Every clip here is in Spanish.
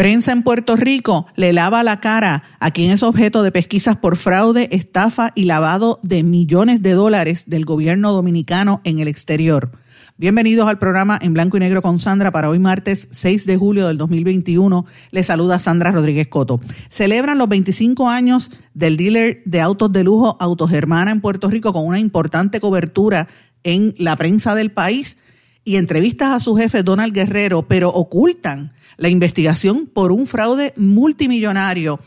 Prensa en Puerto Rico le lava la cara a quien es objeto de pesquisas por fraude, estafa y lavado de millones de dólares del gobierno dominicano en el exterior. Bienvenidos al programa en blanco y negro con Sandra para hoy martes 6 de julio del 2021. Les saluda Sandra Rodríguez Coto. Celebran los 25 años del dealer de autos de lujo Autogermana en Puerto Rico con una importante cobertura en la prensa del país y entrevistas a su jefe Donald Guerrero, pero ocultan la investigación por un fraude multimillonario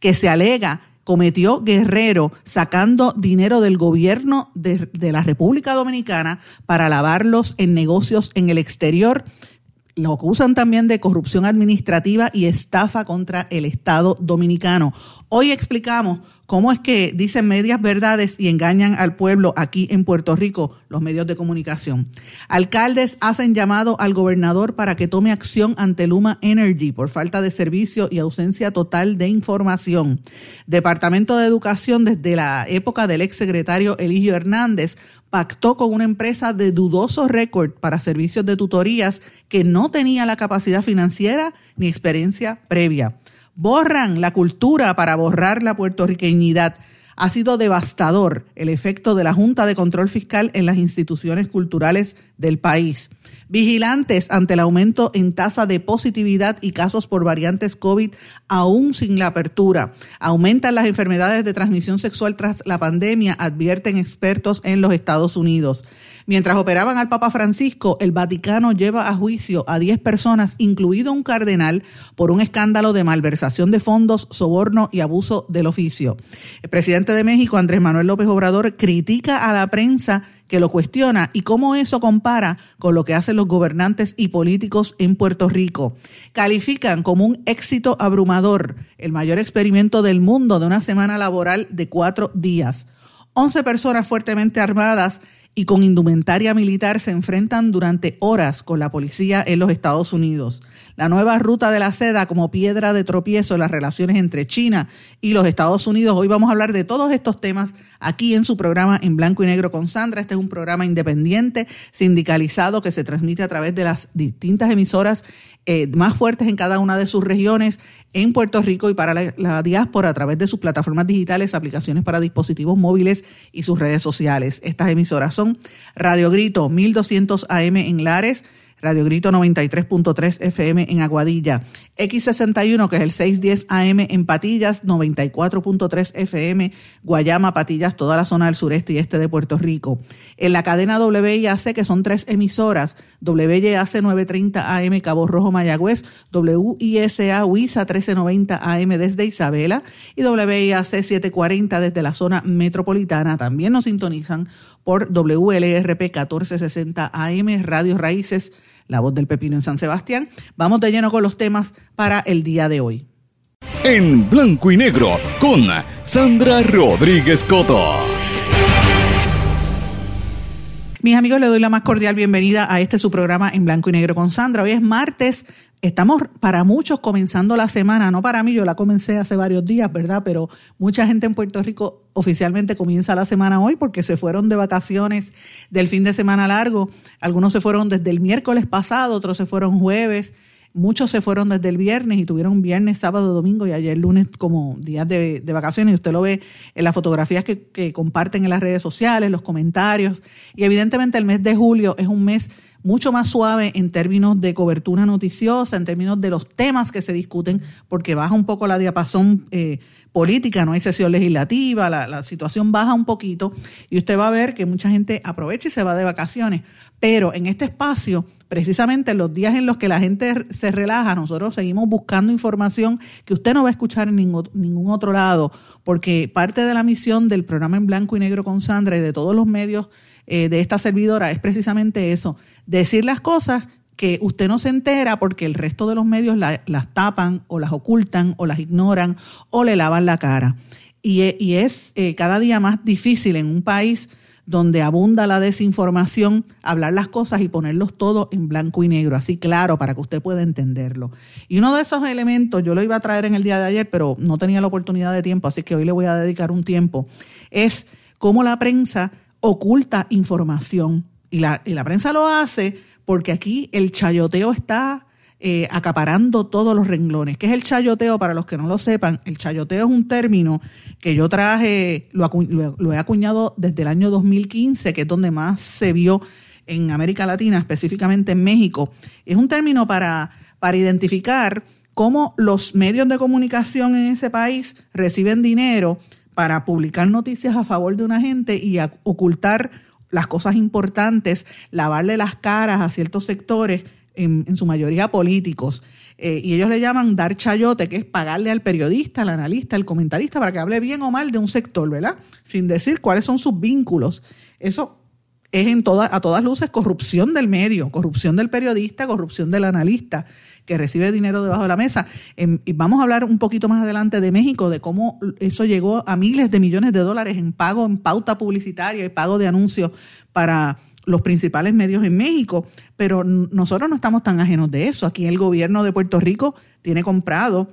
que se alega cometió Guerrero sacando dinero del gobierno de, la República Dominicana para lavarlos en negocios en el exterior. Lo acusan también de corrupción administrativa y estafa contra el Estado dominicano. Hoy explicamos cómo es que dicen medias verdades y engañan al pueblo aquí en Puerto Rico los medios de comunicación. Alcaldes hacen llamado al gobernador para que tome acción ante Luma Energy por falta de servicio y ausencia total de información. Departamento de Educación desde la época del exsecretario Eligio Hernández pactó con una empresa de dudoso récord para servicios de tutorías que no tenía la capacidad financiera ni experiencia previa borran la cultura para borrar la puertorriqueñidad. Ha sido devastador el efecto de la Junta de Control Fiscal en las instituciones culturales del país. Vigilantes ante el aumento en tasa de positividad y casos por variantes COVID aún sin la apertura. Aumentan las enfermedades de transmisión sexual tras la pandemia, advierten expertos en los Estados Unidos. Mientras operaban al Papa Francisco, el Vaticano lleva a juicio a 10 personas, incluido un cardenal, por un escándalo de malversación de fondos, soborno y abuso del oficio. El presidente de México, Andrés Manuel López Obrador, critica a la prensa que lo cuestiona y cómo eso compara con lo que hacen los gobernantes y políticos en Puerto Rico. Califican como un éxito abrumador el mayor experimento del mundo de una semana laboral de cuatro días. 11 personas fuertemente armadas y con indumentaria militar se enfrentan durante horas con la policía en los Estados Unidos. La nueva ruta de la seda como piedra de tropiezo en las relaciones entre China y los Estados Unidos. Hoy vamos a hablar de todos estos temas aquí en su programa en blanco y negro con Sandra. Este es un programa independiente, sindicalizado, que se transmite a través de las distintas emisoras eh, más fuertes en cada una de sus regiones en Puerto Rico y para la, diáspora a través de sus plataformas digitales, aplicaciones para dispositivos móviles y sus redes sociales. Estas emisoras son Radio Grito 1200 AM en Lares, Radio Grito 93.3 FM en Aguadilla, X61 que es el 610 AM en Patillas, 94.3 FM, Guayama, Patillas, toda la zona del sureste y este de Puerto Rico. En la cadena WIAC que son tres emisoras, WIAC 930 AM Cabo Rojo Mayagüez, WISA WISA 1390 AM desde Isabela y WIAC 740 desde la zona metropolitana. También nos sintonizan por WLRP 1460 AM, Radio Raíces, La Voz del Pepino en San Sebastián. Vamos de lleno con los temas para el día de hoy. En blanco y negro con Sandra Rodríguez Coto. Mis amigos, les doy la más cordial bienvenida a este su programa en blanco y negro con Sandra. Hoy es martes Estamos para muchos comenzando la semana, no para mí, yo la comencé hace varios días, ¿verdad? Pero mucha gente en Puerto Rico oficialmente comienza la semana hoy porque se fueron de vacaciones del fin de semana largo. Algunos se fueron desde el miércoles pasado, otros se fueron jueves, muchos se fueron desde el viernes y tuvieron viernes, sábado, domingo y ayer lunes como días de, vacaciones. Y usted lo ve en las fotografías que, comparten en las redes sociales, los comentarios. Y evidentemente el mes de julio es un mes mucho más suave en términos de cobertura noticiosa, en términos de los temas que se discuten, porque baja un poco la diapasón eh, política, no hay sesión legislativa, la, la, situación baja un poquito y usted va a ver que mucha gente aprovecha y se va de vacaciones. Pero en este espacio, precisamente en los días en los que la gente se relaja, nosotros seguimos buscando información que usted no va a escuchar en ningún, otro lado, porque parte de la misión del programa en blanco y negro con Sandra y de todos los medios eh, de esta servidora es precisamente eso, decir las cosas que usted no se entera porque el resto de los medios las tapan o las ocultan o las ignoran o le lavan la cara. Y, e, es eh, cada día más difícil en un país donde abunda la desinformación, hablar las cosas y ponerlos todos en blanco y negro, así claro, para que usted pueda entenderlo. Y uno de esos elementos, yo lo iba a traer en el día de ayer, pero no tenía la oportunidad de tiempo, así que hoy le voy a dedicar un tiempo, es cómo la prensa oculta información. Y la, y la prensa lo hace porque aquí el chayoteo está eh, acaparando todos los renglones. ¿Qué es el chayoteo? Para los que no lo sepan, el chayoteo es un término que yo traje, lo, lo, he acuñado desde el año 2015, que es donde más se vio en América Latina, específicamente en México. Es un término para, para identificar cómo los medios de comunicación en ese país reciben dinero para publicar noticias a favor de una gente y ocultar las cosas importantes, lavarle las caras a ciertos sectores, en, su mayoría políticos. Eh, y ellos le llaman dar chayote, que es pagarle al periodista, al analista, al comentarista, para que hable bien o mal de un sector, ¿verdad? Sin decir cuáles son sus vínculos. Eso es en toda, a todas luces corrupción del medio, corrupción del periodista, corrupción del analista que recibe dinero debajo de la mesa. Em, y vamos a hablar un poquito más adelante de México, de cómo eso llegó a miles de millones de dólares en pago, en pauta publicitaria y pago de anuncios para los principales medios en México, pero nosotros no estamos tan ajenos de eso. Aquí el gobierno de Puerto Rico tiene comprado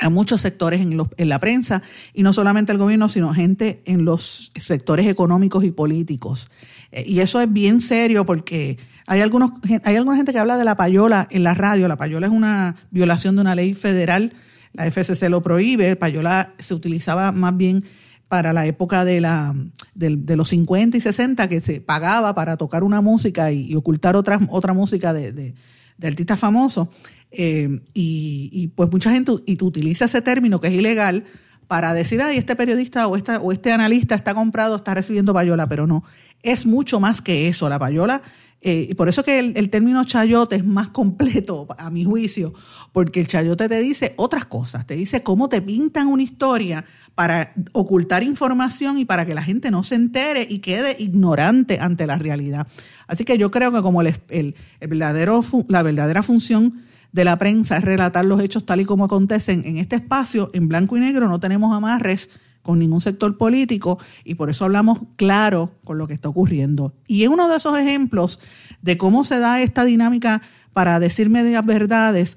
a muchos sectores en, en, la prensa, y no solamente el gobierno, sino gente en los sectores económicos y políticos. Eh, y eso es bien serio porque hay, algunos, hay alguna gente que habla de la payola en la radio. La payola es una violación de una ley federal, la FCC lo prohíbe, payola se utilizaba más bien para la época de, la, de, los 50 y 60, que se pagaba para tocar una música y, ocultar otra, otra música de, de, artistas famosos. Eh, y, pues mucha gente y utiliza ese término que es ilegal para decir, ay, este periodista o, esta, o este analista está comprado, está recibiendo payola, pero no, es mucho más que eso. La payola, eh, y por eso que el, término chayote es más completo, a mi juicio, porque el chayote te dice otras cosas, te dice cómo te pintan una historia para ocultar información y para que la gente no se entere y quede ignorante ante la realidad. Así que yo creo que como el, la verdadera función de la prensa es relatar los hechos tal y como acontecen en este espacio, en blanco y negro, no tenemos amarres con ningún sector político y por eso hablamos claro con lo que está ocurriendo. Y es uno de esos ejemplos de cómo se da esta dinámica para decir medias verdades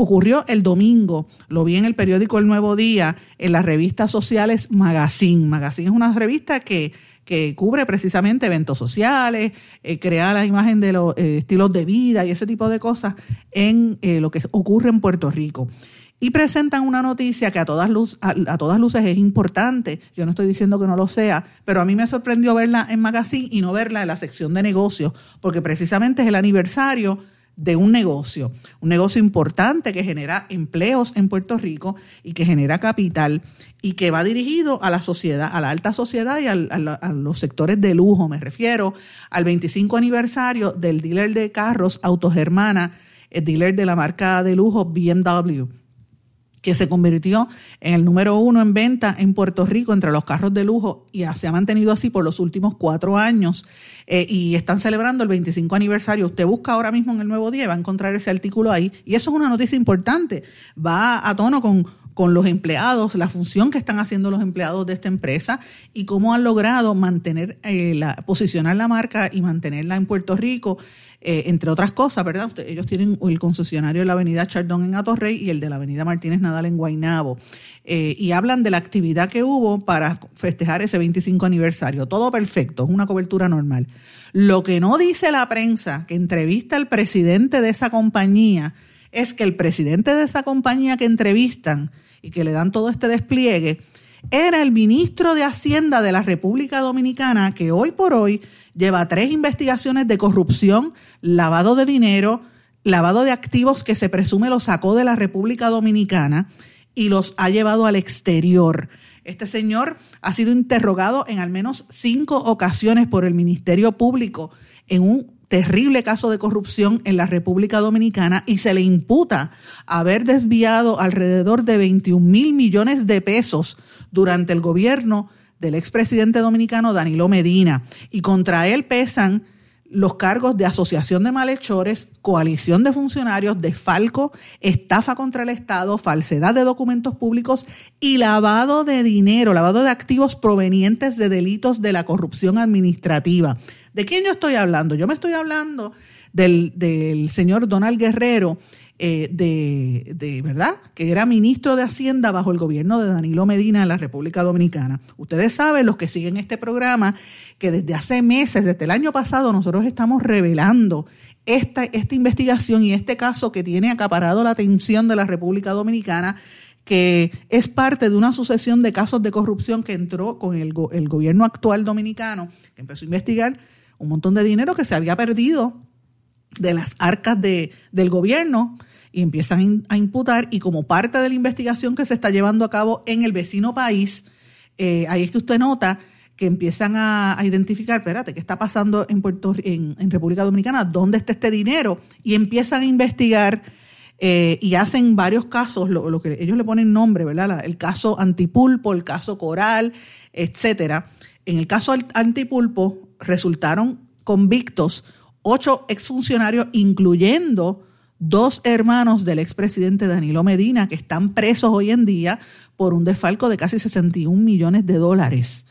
ocurrió el domingo, lo vi en el periódico El Nuevo Día, en las revistas sociales Magazine. Magazine es una revista que que cubre precisamente eventos sociales, eh, crea la imagen de los eh, estilos de vida y ese tipo de cosas en eh, lo que ocurre en Puerto Rico. Y presentan una noticia que a todas, a, todas luces es importante. Yo no estoy diciendo que no lo sea, pero a mí me sorprendió verla en Magazine y no verla en la sección de negocios, porque precisamente es el aniversario de un negocio, un negocio importante que genera empleos en Puerto Rico y que genera capital y que va dirigido a la sociedad, a la alta sociedad y a, los sectores de lujo. Me refiero al 25 aniversario del dealer de carros Autogermana, el dealer de la marca de lujo BMW que se convirtió en el número uno en venta en Puerto Rico entre los carros de lujo y se ha mantenido así por los últimos cuatro años eh, y están celebrando el 25 aniversario. Usted busca ahora mismo en el Nuevo Día, va a encontrar ese artículo ahí y eso es una noticia importante, va a tono con, con los empleados, la función que están haciendo los empleados de esta empresa y cómo han logrado mantener, eh, posicionar la marca y mantenerla en Puerto Rico eh, entre otras cosas, ¿verdad? ellos tienen el concesionario de la avenida Chardón en Atorrey y el de la avenida Martínez Nadal en Guaynabo. Eh, y hablan de la actividad que hubo para festejar ese 25 aniversario. Todo perfecto, es una cobertura normal. Lo que no dice la prensa, que entrevista al presidente de esa compañía, es que el presidente de esa compañía que entrevistan y que le dan todo este despliegue, era el ministro de Hacienda de la República Dominicana, que hoy por hoy lleva tres investigaciones de corrupción, lavado de dinero, lavado de activos que se presume lo sacó de la República Dominicana y los ha llevado al exterior. Este señor ha sido interrogado en al menos cinco ocasiones por el Ministerio Público en un terrible caso de corrupción en la República Dominicana y se le imputa haber desviado alrededor de 21 mil millones de pesos durante el gobierno del expresidente dominicano Danilo Medina. Y contra él pesan los cargos de asociación de malhechores, coalición de funcionarios, desfalco, estafa contra el Estado, falsedad de documentos públicos y lavado de dinero, lavado de activos provenientes de delitos de la corrupción administrativa. ¿De quién yo estoy hablando? Yo me estoy hablando del, del señor Donald Guerrero, eh, de, de, ¿verdad? Que era ministro de Hacienda bajo el gobierno de Danilo Medina en la República Dominicana. Ustedes saben, los que siguen este programa, que desde hace meses, desde el año pasado, nosotros estamos revelando esta, esta investigación y este caso que tiene acaparado la atención de la República Dominicana que es parte de una sucesión de casos de corrupción que entró con el, el gobierno actual dominicano, que empezó a investigar un montón de dinero que se había perdido de las arcas de, del gobierno y empiezan a imputar y como parte de la investigación que se está llevando a cabo en el vecino país, eh, ahí es que usted nota que empiezan a, identificar, espérate, ¿qué está pasando en, Puerto, en, en, República Dominicana? ¿Dónde está este dinero? Y empiezan a investigar eh, y hacen varios casos, lo, lo, que ellos le ponen nombre, ¿verdad? El caso Antipulpo, el caso Coral, etcétera. En el caso Antipulpo resultaron convictos ocho exfuncionarios, incluyendo dos hermanos del expresidente Danilo Medina, que están presos hoy en día por un desfalco de casi 61 millones de dólares.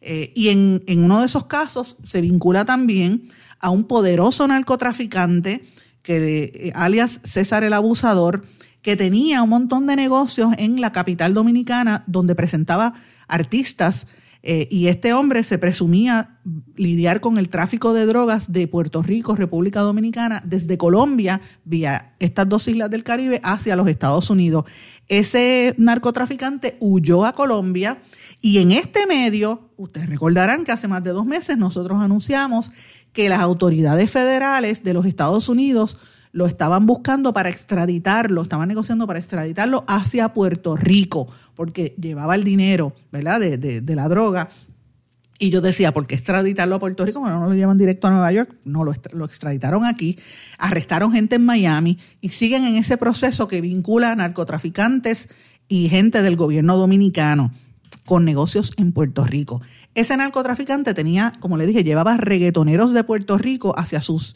Eh, y en, en, uno de esos casos se vincula también a un poderoso narcotraficante, que, eh, alias César el Abusador, que tenía un montón de negocios en la capital dominicana donde presentaba artistas eh, y este hombre se presumía lidiar con el tráfico de drogas de Puerto Rico, República Dominicana, desde Colombia, vía estas dos islas del Caribe, hacia los Estados Unidos. Ese narcotraficante huyó a Colombia y en este medio, ustedes recordarán que hace más de dos meses nosotros anunciamos que las autoridades federales de los Estados Unidos lo estaban buscando para extraditarlo, estaban negociando para extraditarlo hacia Puerto Rico porque llevaba el dinero, ¿verdad?, de, de, la droga. Y yo decía, ¿por qué extraditarlo a Puerto Rico? Bueno, no lo llevan directo a Nueva York, no, lo, lo extraditaron aquí, arrestaron gente en Miami y siguen en ese proceso que vincula a narcotraficantes y gente del gobierno dominicano con negocios en Puerto Rico. Ese narcotraficante tenía, como le dije, llevaba reggaetoneros de Puerto Rico hacia sus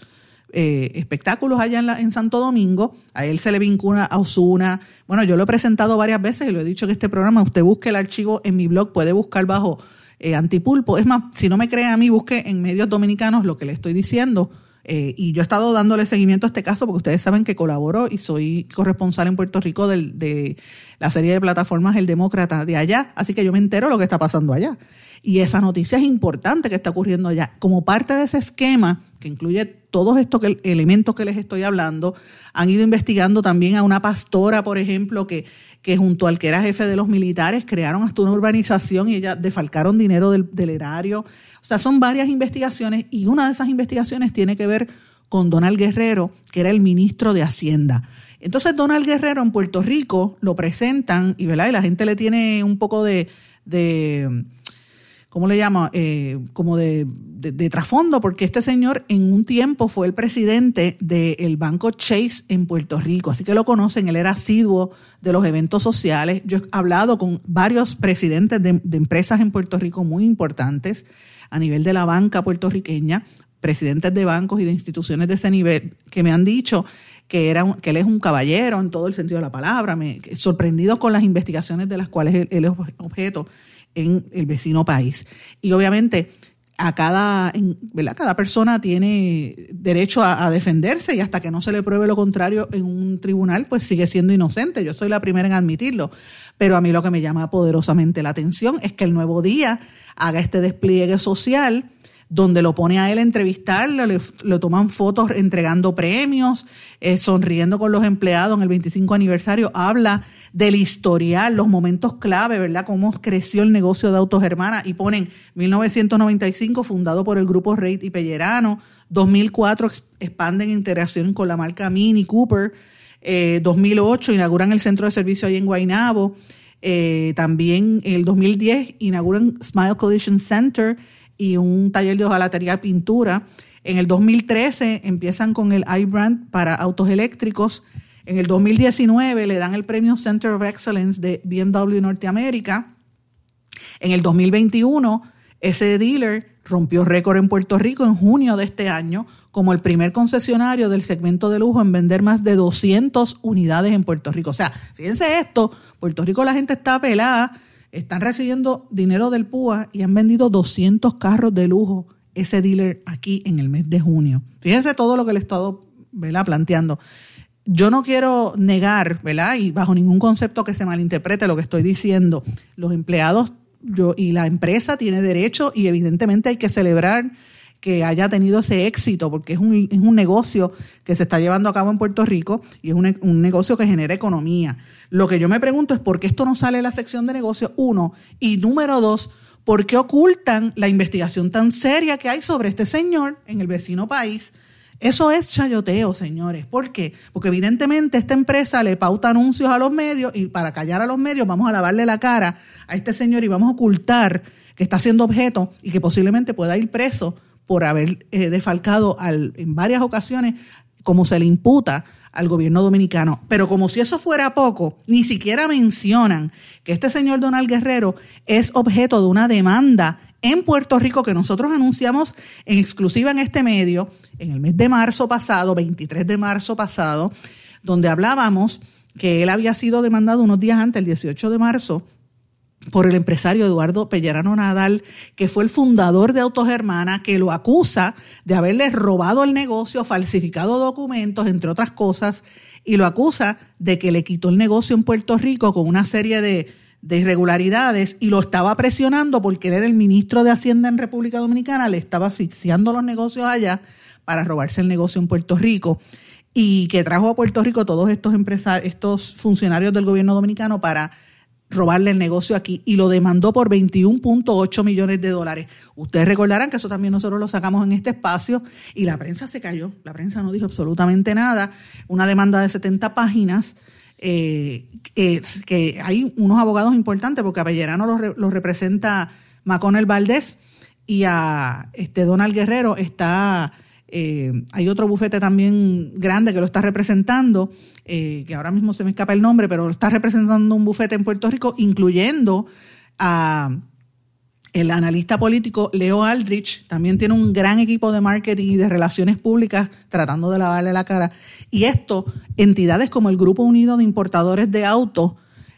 eh, espectáculos allá en, en, Santo Domingo. A él se le vincula a Osuna. Bueno, yo lo he presentado varias veces y lo he dicho en este programa. Usted busque el archivo en mi blog, puede buscar bajo eh, Antipulpo. Es más, si no me cree a mí, busque en medios dominicanos lo que le estoy diciendo. Eh, y yo he estado dándole seguimiento a este caso porque ustedes saben que colaboro y soy corresponsal en Puerto Rico de la serie de plataformas El Demócrata de allá. Así que yo me entero lo que está pasando allá. Y esa noticia es importante que está ocurriendo allá. Como parte de ese esquema, que incluye todos estos elementos que les estoy hablando, han ido investigando también a una pastora, por ejemplo, que, junto al que era jefe de los militares crearon hasta una urbanización y ella defalcaron dinero del, erario. O sea, son varias investigaciones y una de esas investigaciones tiene que ver con Donald Guerrero, que era el ministro de Hacienda. Entonces, Donald Guerrero en Puerto Rico lo presentan y, ¿verdad? y la gente le tiene un poco de ¿cómo le llama? Eh, como de, de, trasfondo, porque este señor en un tiempo fue el presidente del banco Chase en Puerto Rico, así que lo conocen, él era asiduo de los eventos sociales. Yo he hablado con varios presidentes de, empresas en Puerto Rico muy importantes a nivel de la banca puertorriqueña, presidentes de bancos y de instituciones de ese nivel, que me han dicho que, era que él es un caballero en todo el sentido de la palabra, me, sorprendido con las investigaciones de las cuales él es objeto en el vecino país. Y obviamente a cada, ¿verdad? cada persona tiene derecho a, a, defenderse y hasta que no se le pruebe lo contrario en un tribunal, pues sigue siendo inocente. Yo soy la primera en admitirlo. Pero a mí lo que me llama poderosamente la atención es que el nuevo día haga este despliegue social donde lo pone a él a entrevistarle, le, toman fotos entregando premios, eh, sonriendo con los empleados en el 25 aniversario, habla del historial, los momentos clave, ¿verdad? Cómo creció el negocio de Autos Hermanas y ponen 1995 fundado por el grupo Reid y Pellerano, 2004 expanden integración con la marca Mini Cooper, eh, 2008 inauguran el centro de servicio ahí en Guaynabo, eh, también en el 2010 inauguran Smile Collision Center, y un taller de hojalatería pintura. En el 2013 empiezan con el iBrand para autos eléctricos. En el 2019 le dan el premio Center of Excellence de BMW Norteamérica. En el 2021, ese dealer rompió récord en Puerto Rico en junio de este año como el primer concesionario del segmento de lujo en vender más de 200 unidades en Puerto Rico. O sea, fíjense esto, Puerto Rico la gente está pelada, están recibiendo dinero del PUA y han vendido 200 carros de lujo ese dealer aquí en el mes de junio. Fíjense todo lo que le he estado planteando. Yo no quiero negar, ¿verdad? Y bajo ningún concepto que se malinterprete lo que estoy diciendo, los empleados y la empresa tiene derecho y evidentemente hay que celebrar que haya tenido ese éxito, porque es un, es un negocio que se está llevando a cabo en Puerto Rico y es un, un, negocio que genera economía. Lo que yo me pregunto es por qué esto no sale en la sección de negocios, uno, y número dos, ¿por qué ocultan la investigación tan seria que hay sobre este señor en el vecino país? Eso es chayoteo, señores. ¿Por qué? Porque evidentemente esta empresa le pauta anuncios a los medios y para callar a los medios vamos a lavarle la cara a este señor y vamos a ocultar que está siendo objeto y que posiblemente pueda ir preso por haber eh, defalcado al, en varias ocasiones, como se le imputa al gobierno dominicano. Pero como si eso fuera poco, ni siquiera mencionan que este señor Donald Guerrero es objeto de una demanda en Puerto Rico que nosotros anunciamos en exclusiva en este medio en el mes de marzo pasado, 23 de marzo pasado, donde hablábamos que él había sido demandado unos días antes, el 18 de marzo, por el empresario Eduardo Pellerano Nadal, que fue el fundador de Autogermana, que lo acusa de haberle robado el negocio, falsificado documentos, entre otras cosas, y lo acusa de que le quitó el negocio en Puerto Rico con una serie de, de irregularidades y lo estaba presionando porque él era el ministro de Hacienda en República Dominicana, le estaba asfixiando los negocios allá para robarse el negocio en Puerto Rico. Y que trajo a Puerto Rico todos estos empresarios, estos funcionarios del gobierno dominicano para robarle el negocio aquí y lo demandó por 21.8 millones de dólares. Ustedes recordarán que eso también nosotros lo sacamos en este espacio y la prensa se cayó, la prensa no dijo absolutamente nada. Una demanda de 70 páginas. Eh, que hay unos abogados importantes porque a Pellerano lo, representa Maconel Valdés y a este Donald Guerrero está eh, hay otro bufete también grande que lo está representando, eh, que ahora mismo se me escapa el nombre, pero lo está representando un bufete en Puerto Rico, incluyendo a el analista político Leo Aldrich, también tiene un gran equipo de marketing y de relaciones públicas tratando de lavarle la cara. Y esto, entidades como el Grupo Unido de Importadores de Autos,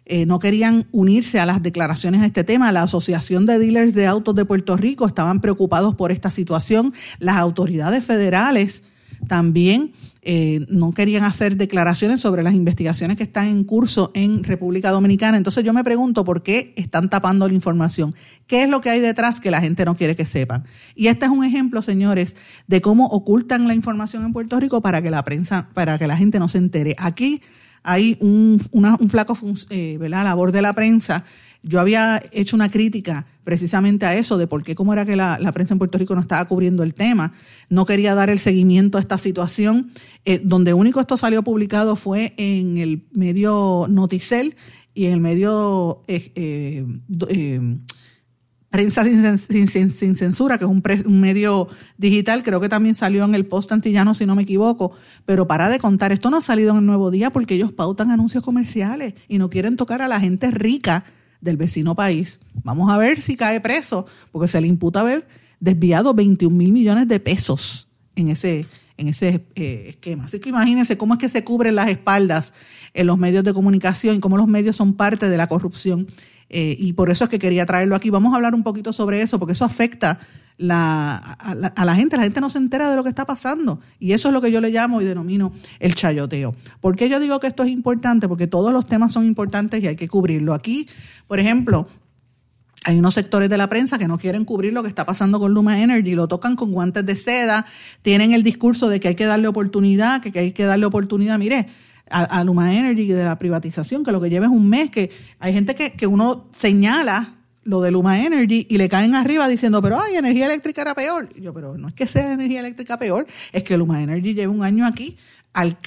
eh, no querían unirse a las declaraciones de este tema. La Asociación de Dealers de Autos de Puerto Rico estaban preocupados por esta situación. Las autoridades federales también eh, no querían hacer declaraciones sobre las investigaciones que están en curso en República Dominicana. Entonces yo me pregunto por qué están tapando la información. ¿Qué es lo que hay detrás que la gente no quiere que sepan? Y este es un ejemplo, señores, de cómo ocultan la información en Puerto Rico para que la prensa, para que la gente no se entere. Aquí hay un, un flaco eh, labor de la prensa. Yo había hecho una crítica precisamente a eso, de por qué, cómo era que la, prensa en Puerto Rico no estaba cubriendo el tema. No quería dar el seguimiento a esta situación. Eh, donde único esto salió publicado fue en el medio Noticel y en el medio eh, eh Prensa sin, Censura, que es un, un, medio digital, creo que también salió en el Post Antillano, si no me equivoco, pero para de contar, esto no ha salido en el Nuevo Día porque ellos pautan anuncios comerciales y no quieren tocar a la gente rica del vecino país. Vamos a ver si cae preso, porque se le imputa haber desviado 21 mil millones de pesos en ese, en ese eh, esquema. Así que imagínense cómo es que se cubren las espaldas en los medios de comunicación y cómo los medios son parte de la corrupción eh, y por eso es que quería traerlo aquí. Vamos a hablar un poquito sobre eso, porque eso afecta la, a, la, gente. La gente no se entera de lo que está pasando. Y eso es lo que yo le llamo y denomino el chayoteo. ¿Por qué yo digo que esto es importante? Porque todos los temas son importantes y hay que cubrirlo. Aquí, por ejemplo, hay unos sectores de la prensa que no quieren cubrir lo que está pasando con Luma Energy, lo tocan con guantes de seda, tienen el discurso de que hay que darle oportunidad, que hay que darle oportunidad. Mire, a, Luma Energy de la privatización, que lo que lleva es un mes, que hay gente que, que uno señala lo de Luma Energy y le caen arriba diciendo, pero ay, energía eléctrica era peor. yo, pero no es que sea energía eléctrica peor, es que Luma Energy lleva un año aquí.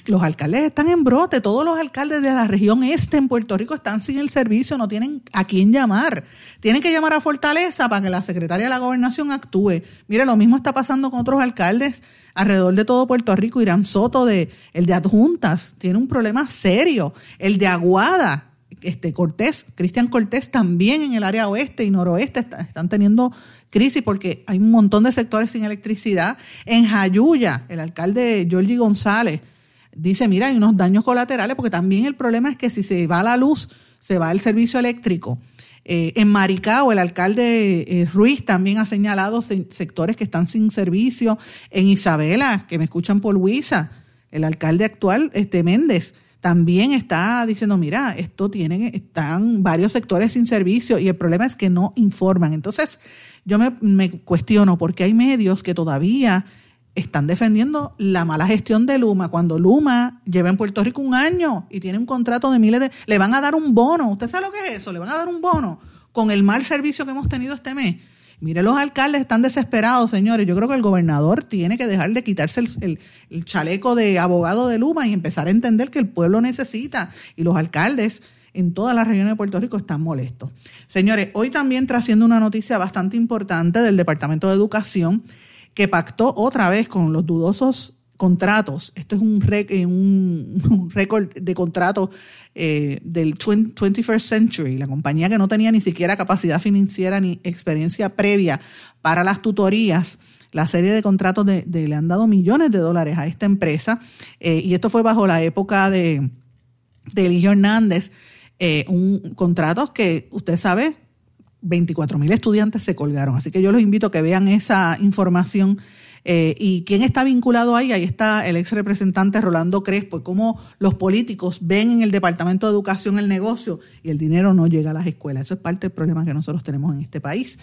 Los alcaldes están en brote, todos los alcaldes de la región este en Puerto Rico están sin el servicio, no tienen a quién llamar. Tienen que llamar a Fortaleza para que la secretaria de la gobernación actúe. Mire, lo mismo está pasando con otros alcaldes alrededor de todo Puerto Rico. Irán Soto, de, el de Adjuntas, tiene un problema serio. El de Aguada, este Cortés, Cristian Cortés también en el área oeste y noroeste están teniendo crisis porque hay un montón de sectores sin electricidad. En Jayuya, el alcalde Jorge González dice, mira, hay unos daños colaterales porque también el problema es que si se va la luz, se va el servicio eléctrico. Eh, en Maricao, el alcalde eh, Ruiz también ha señalado sectores que están sin servicio. En Isabela, que me escuchan por Luisa, el alcalde actual, este Méndez, también está diciendo, mira, esto tienen, están varios sectores sin servicio y el problema es que no informan. Entonces, yo me, me cuestiono porque hay medios que todavía están defendiendo la mala gestión de Luma. Cuando Luma lleva en Puerto Rico un año y tiene un contrato de miles de... Le van a dar un bono. ¿Usted sabe lo que es eso? Le van a dar un bono con el mal servicio que hemos tenido este mes. Mire, los alcaldes están desesperados, señores. Yo creo que el gobernador tiene que dejar de quitarse el, chaleco de abogado de Luma y empezar a entender que el pueblo necesita. Y los alcaldes en todas las regiones de Puerto Rico están molestos. Señores, hoy también trasciende una noticia bastante importante del Departamento de Educación que pactó otra vez con los dudosos contratos. Esto es un, eh, un, récord de contratos eh, del 21st Century, la compañía que no tenía ni siquiera capacidad financiera ni experiencia previa para las tutorías. La serie de contratos de, le han dado millones de dólares a esta empresa eh, y esto fue bajo la época de, de Eligio Hernández, un contratos que usted sabe 24 mil estudiantes se colgaron. Así que yo los invito a que vean esa información. Eh, ¿Y quién está vinculado ahí? Ahí está el ex representante Rolando Crespo y cómo los políticos ven en el Departamento de Educación el negocio y el dinero no llega a las escuelas. Eso es parte del problema que nosotros tenemos en este país.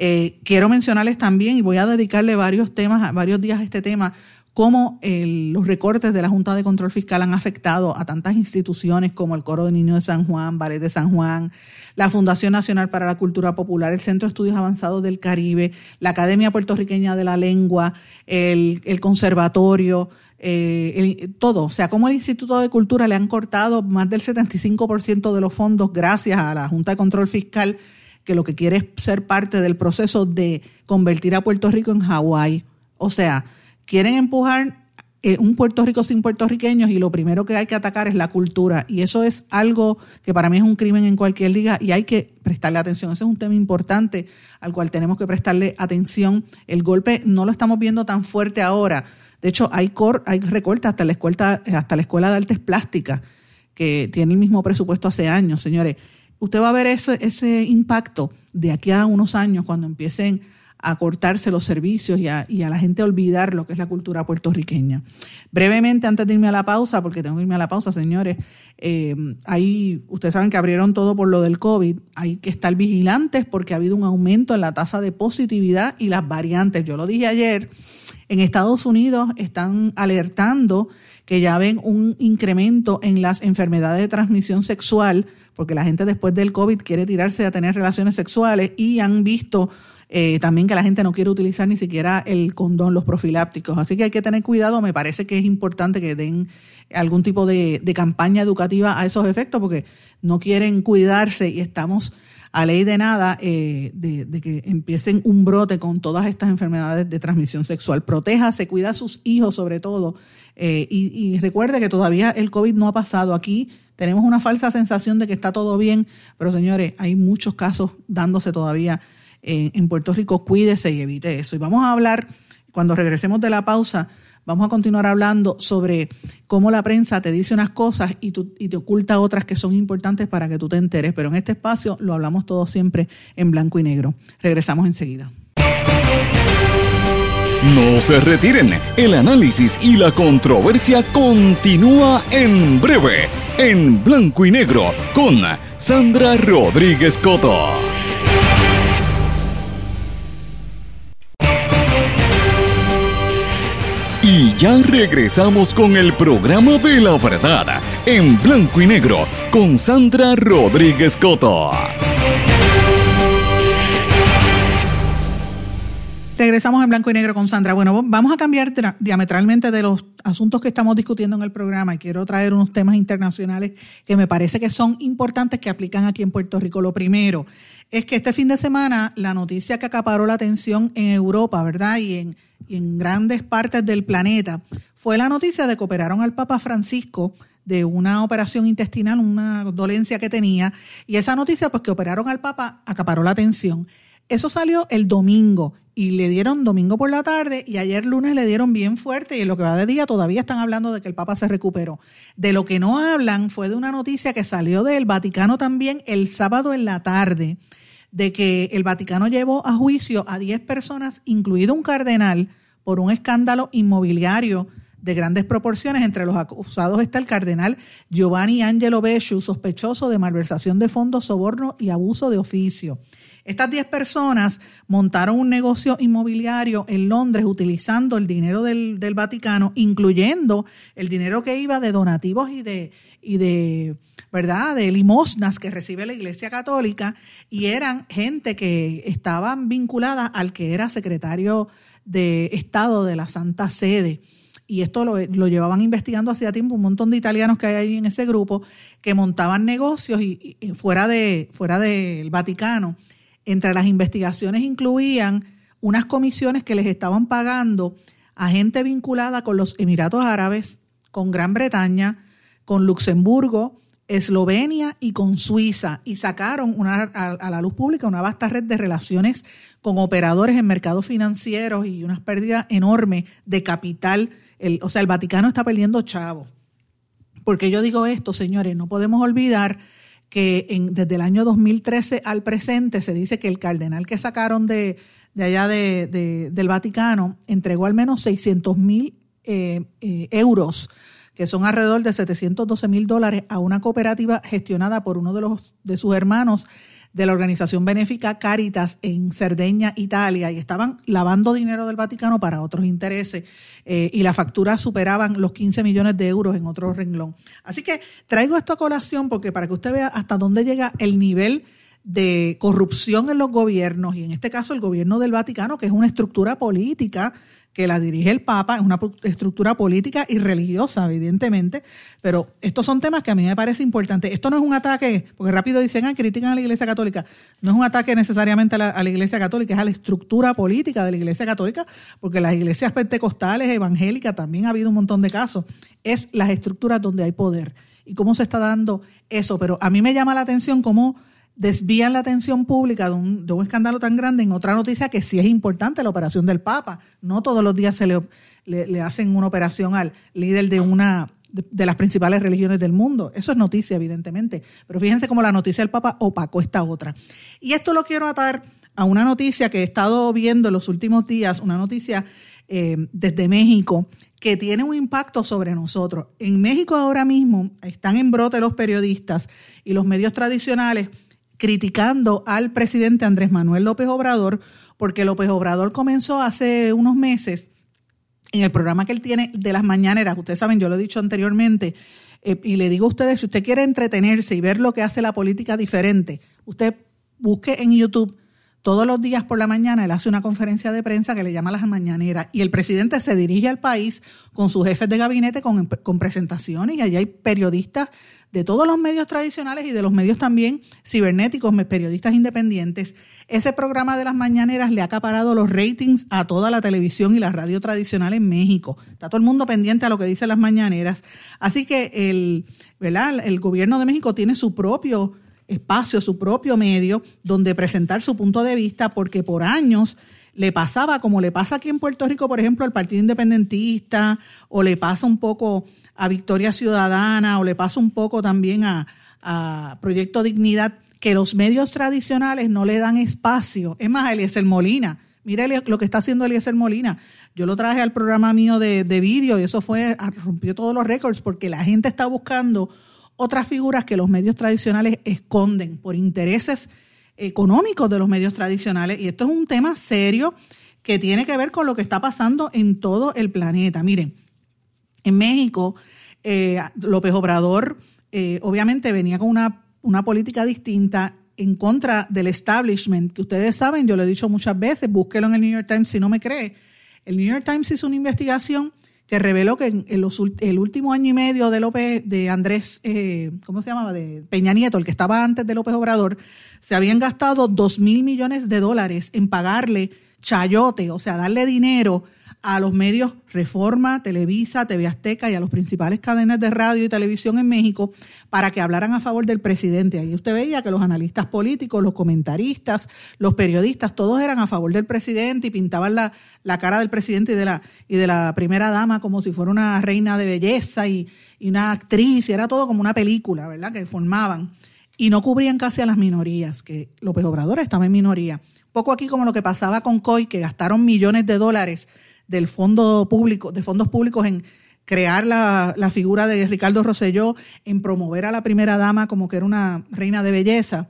Eh, quiero mencionarles también, y voy a dedicarle varios temas, varios días a este tema, cómo los recortes de la Junta de Control Fiscal han afectado a tantas instituciones como el Coro de Niños de San Juan, Ballet de San Juan, la Fundación Nacional para la Cultura Popular, el Centro de Estudios Avanzados del Caribe, la Academia Puertorriqueña de la Lengua, el, Conservatorio, eh, todo. O sea, cómo el Instituto de Cultura le han cortado más del 75% de los fondos gracias a la Junta de Control Fiscal, que lo que quiere es ser parte del proceso de convertir a Puerto Rico en Hawái. O sea, quieren empujar eh, un Puerto Rico sin puertorriqueños y lo primero que hay que atacar es la cultura. Y eso es algo que para mí es un crimen en cualquier liga y hay que prestarle atención. Ese es un tema importante al cual tenemos que prestarle atención. El golpe no lo estamos viendo tan fuerte ahora. De hecho, hay, cor, hay recortes hasta la, escuela, de Artes Plásticas, que tiene el mismo presupuesto hace años, señores. Usted va a ver ese impacto de aquí a unos años cuando empiecen a cortarse los servicios y a, la gente a olvidar lo que es la cultura puertorriqueña. Brevemente, antes de irme a la pausa, porque tengo que irme a la pausa, señores, eh, ahí ustedes saben que abrieron todo por lo del COVID, hay que estar vigilantes porque ha habido un aumento en la tasa de positividad y las variantes. Yo lo dije ayer, en Estados Unidos están alertando que ya ven un incremento en las enfermedades de transmisión sexual, porque la gente después del COVID quiere tirarse a tener relaciones sexuales y han visto eh, también que la gente no quiere utilizar ni siquiera el condón, los profilácticos. Así que hay que tener cuidado. Me parece que es importante que den algún tipo de, campaña educativa a esos efectos porque no quieren cuidarse y estamos a ley de nada eh, de, que empiecen un brote con todas estas enfermedades de transmisión sexual. Protéjase, cuida a sus hijos sobre todo. Eh, y, y, recuerde que todavía el COVID no ha pasado aquí. Tenemos una falsa sensación de que está todo bien, pero señores, hay muchos casos dándose todavía en, Puerto Rico, cuídese y evite eso. Y vamos a hablar, cuando regresemos de la pausa, vamos a continuar hablando sobre cómo la prensa te dice unas cosas y, y, te oculta otras que son importantes para que tú te enteres. Pero en este espacio lo hablamos todo siempre en blanco y negro. Regresamos enseguida. No se retiren, el análisis y la controversia continúa en breve, en blanco y negro, con Sandra Rodríguez Coto. Ya regresamos con el programa de la verdad, en blanco y negro, con Sandra Rodríguez Coto. Regresamos en blanco y negro con Sandra. Bueno, vamos a cambiar diametralmente de los asuntos que estamos discutiendo en el programa y quiero traer unos temas internacionales que me parece que son importantes que aplican aquí en Puerto Rico. Lo primero es que este fin de semana la noticia que acaparó la atención en Europa, ¿verdad? Y en, grandes partes del planeta fue la noticia de que operaron al Papa Francisco de una operación intestinal, una dolencia que tenía, y esa noticia, pues que operaron al Papa, acaparó la atención. Eso salió el domingo y le dieron domingo por la tarde y ayer lunes le dieron bien fuerte y en lo que va de día todavía están hablando de que el Papa se recuperó. De lo que no hablan fue de una noticia que salió del Vaticano también el sábado en la tarde, de que el Vaticano llevó a juicio a 10 personas, incluido un cardenal, por un escándalo inmobiliario de grandes proporciones. Entre los acusados está el cardenal Giovanni Angelo Besciu, sospechoso de malversación de fondos, soborno y abuso de oficio. Estas 10 personas montaron un negocio inmobiliario en Londres utilizando el dinero del, Vaticano, incluyendo el dinero que iba de donativos y de, y de, ¿verdad?, de limosnas que recibe la Iglesia Católica, y eran gente que estaban vinculada al que era secretario de Estado de la Santa Sede y esto lo, llevaban investigando hacía tiempo un montón de italianos que hay ahí en ese grupo que montaban negocios y, fuera de fuera del Vaticano entre las investigaciones incluían unas comisiones que les estaban pagando a gente vinculada con los Emiratos Árabes, con Gran Bretaña, con Luxemburgo, Eslovenia y con Suiza y sacaron a, la luz pública una vasta red de relaciones con operadores en mercados financieros y unas pérdidas enormes de capital. El, o sea, el Vaticano está perdiendo chavo. Porque yo digo esto, señores, no podemos olvidar que en, desde el año 2013 al presente se dice que el cardenal que sacaron de, de allá de, del Vaticano entregó al menos 600 mil eh, eh, euros, que son alrededor de 712 mil dólares, a una cooperativa gestionada por uno de, los, de sus hermanos de la organización benéfica Caritas en Cerdeña, Italia, y estaban lavando dinero del Vaticano para otros intereses eh, y las facturas superaban los 15 millones de euros en otro renglón. Así que traigo esto a colación porque para que usted vea hasta dónde llega el nivel de corrupción en los gobiernos, y en este caso el gobierno del Vaticano, que es una estructura política que la dirige el Papa, es una estructura política y religiosa, evidentemente, pero estos son temas que a mí me parece importante. Esto no es un ataque, porque rápido dicen, ah, critican a la Iglesia Católica. No es un ataque necesariamente a la, a la, Iglesia Católica, es a la estructura política de la Iglesia Católica, porque las iglesias pentecostales, evangélicas, también ha habido un montón de casos. Es las estructuras donde hay poder. Y cómo se está dando eso. Pero a mí me llama la atención cómo desvían la atención pública de un, de un, escándalo tan grande en otra noticia que sí es importante, la operación del Papa. No todos los días se le, le, hacen una operación al líder de una de, las principales religiones del mundo. Eso es noticia, evidentemente. Pero fíjense cómo la noticia del Papa opacó esta otra. Y esto lo quiero atar a una noticia que he estado viendo en los últimos días, una noticia eh, desde México que tiene un impacto sobre nosotros. En México ahora mismo están en brote los periodistas y los medios tradicionales criticando al presidente Andrés Manuel López Obrador, porque López Obrador comenzó hace unos meses en el programa que él tiene de las mañaneras, ustedes saben, yo lo he dicho anteriormente, eh, y le digo a ustedes, si usted quiere entretenerse y ver lo que hace la política diferente, usted busque en YouTube todos los días por la mañana él hace una conferencia de prensa que le llama las mañaneras y el presidente se dirige al país con sus jefes de gabinete con, con presentaciones y allí hay periodistas de todos los medios tradicionales y de los medios también cibernéticos, periodistas independientes. Ese programa de las mañaneras le ha acaparado los ratings a toda la televisión y la radio tradicional en México. Está todo el mundo pendiente a lo que dicen las mañaneras. Así que el, ¿verdad? el gobierno de México tiene su propio espacio, su propio medio donde presentar su punto de vista, porque por años le pasaba como le pasa aquí en Puerto Rico, por ejemplo, al Partido Independentista, o le pasa un poco a Victoria Ciudadana, o le pasa un poco también a, Proyecto Dignidad, que los medios tradicionales no le dan espacio. Es más, Eliezer Molina, mire lo que está haciendo Eliezer Molina. Yo lo traje al programa mío de, de vídeo y eso fue, rompió todos los récords porque la gente está buscando otras figuras que los medios tradicionales esconden por intereses económicos de los medios tradicionales. Y esto es un tema serio que tiene que ver con lo que está pasando en todo el planeta. Miren, en México, eh, López Obrador eh, obviamente venía con una, una política distinta en contra del establishment, que ustedes saben, yo lo he dicho muchas veces, búsquelo en el New York Times si no me cree. El New York Times hizo una investigación que reveló que en el último año y medio de López, de Andrés, eh, ¿cómo se llamaba? De Peña Nieto, el que estaba antes de López Obrador, se habían gastado dos mil millones de dólares en pagarle chayote, o sea, darle dinero a los medios Reforma, Televisa, TV Azteca y a las principales cadenas de radio y televisión en México para que hablaran a favor del presidente. Ahí usted veía que los analistas políticos, los comentaristas, los periodistas, todos eran a favor del presidente y pintaban la, la cara del presidente y de, la, y de la primera dama como si fuera una reina de belleza y, y una actriz, y era todo como una película, ¿verdad? Que formaban. Y no cubrían casi a las minorías, que López Obrador estaba en minoría. Poco aquí como lo que pasaba con COI, que gastaron millones de dólares del fondo público, de fondos públicos en crear la, figura de Ricardo Rosselló, en promover a la primera dama como que era una reina de belleza.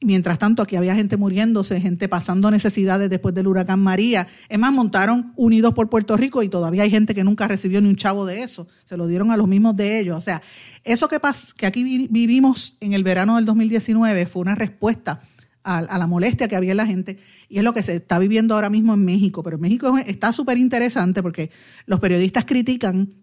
Mientras tanto, aquí había gente muriéndose, gente pasando necesidades después del huracán María. Es más, montaron Unidos por Puerto Rico y todavía hay gente que nunca recibió ni un chavo de eso. Se lo dieron a los mismos de ellos. O sea, eso que, que aquí vivimos en el verano del 2019 fue una respuesta a, la molestia que había en la gente y es lo que se está viviendo ahora mismo en México. Pero en México está súper interesante porque los periodistas critican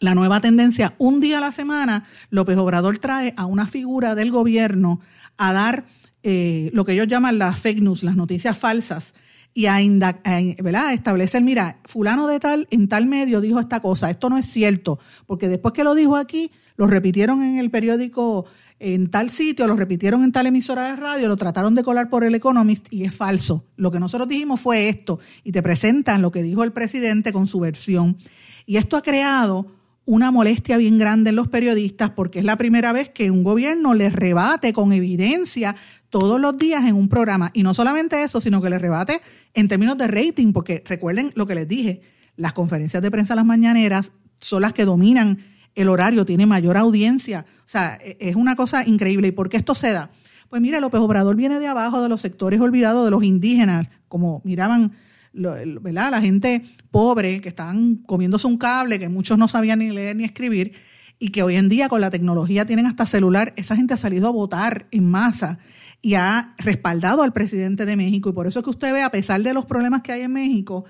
la nueva tendencia. Un día a la semana, López Obrador trae a una figura del gobierno a dar eh, lo que ellos llaman las fake news, las noticias falsas, y a, a, establecer, mira, fulano de tal en tal medio dijo esta cosa, esto no es cierto, porque después que lo dijo aquí, lo repitieron en el periódico en tal sitio, lo repitieron en tal emisora de radio, lo trataron de colar por el Economist y es falso. Lo que nosotros dijimos fue esto y te presentan lo que dijo el presidente con su versión. Y esto ha creado una molestia bien grande en los periodistas porque es la primera vez que un gobierno les rebate con evidencia todos los días en un programa. Y no solamente eso, sino que les rebate en términos de rating, porque recuerden lo que les dije, las conferencias de prensa las mañaneras son las que dominan el horario tiene mayor audiencia. O sea, e, es una cosa increíble. ¿Y por qué esto se da? Pues mira, López Obrador viene de abajo, de los sectores olvidados, de los indígenas, como miraban ¿verdad? la gente pobre que estaban comiéndose un cable, que muchos no sabían ni leer ni escribir, y que hoy en día con la tecnología tienen hasta celular, esa gente ha salido a votar en masa y ha respaldado al presidente de México. Y por eso es que usted ve, a pesar de los problemas que hay en México,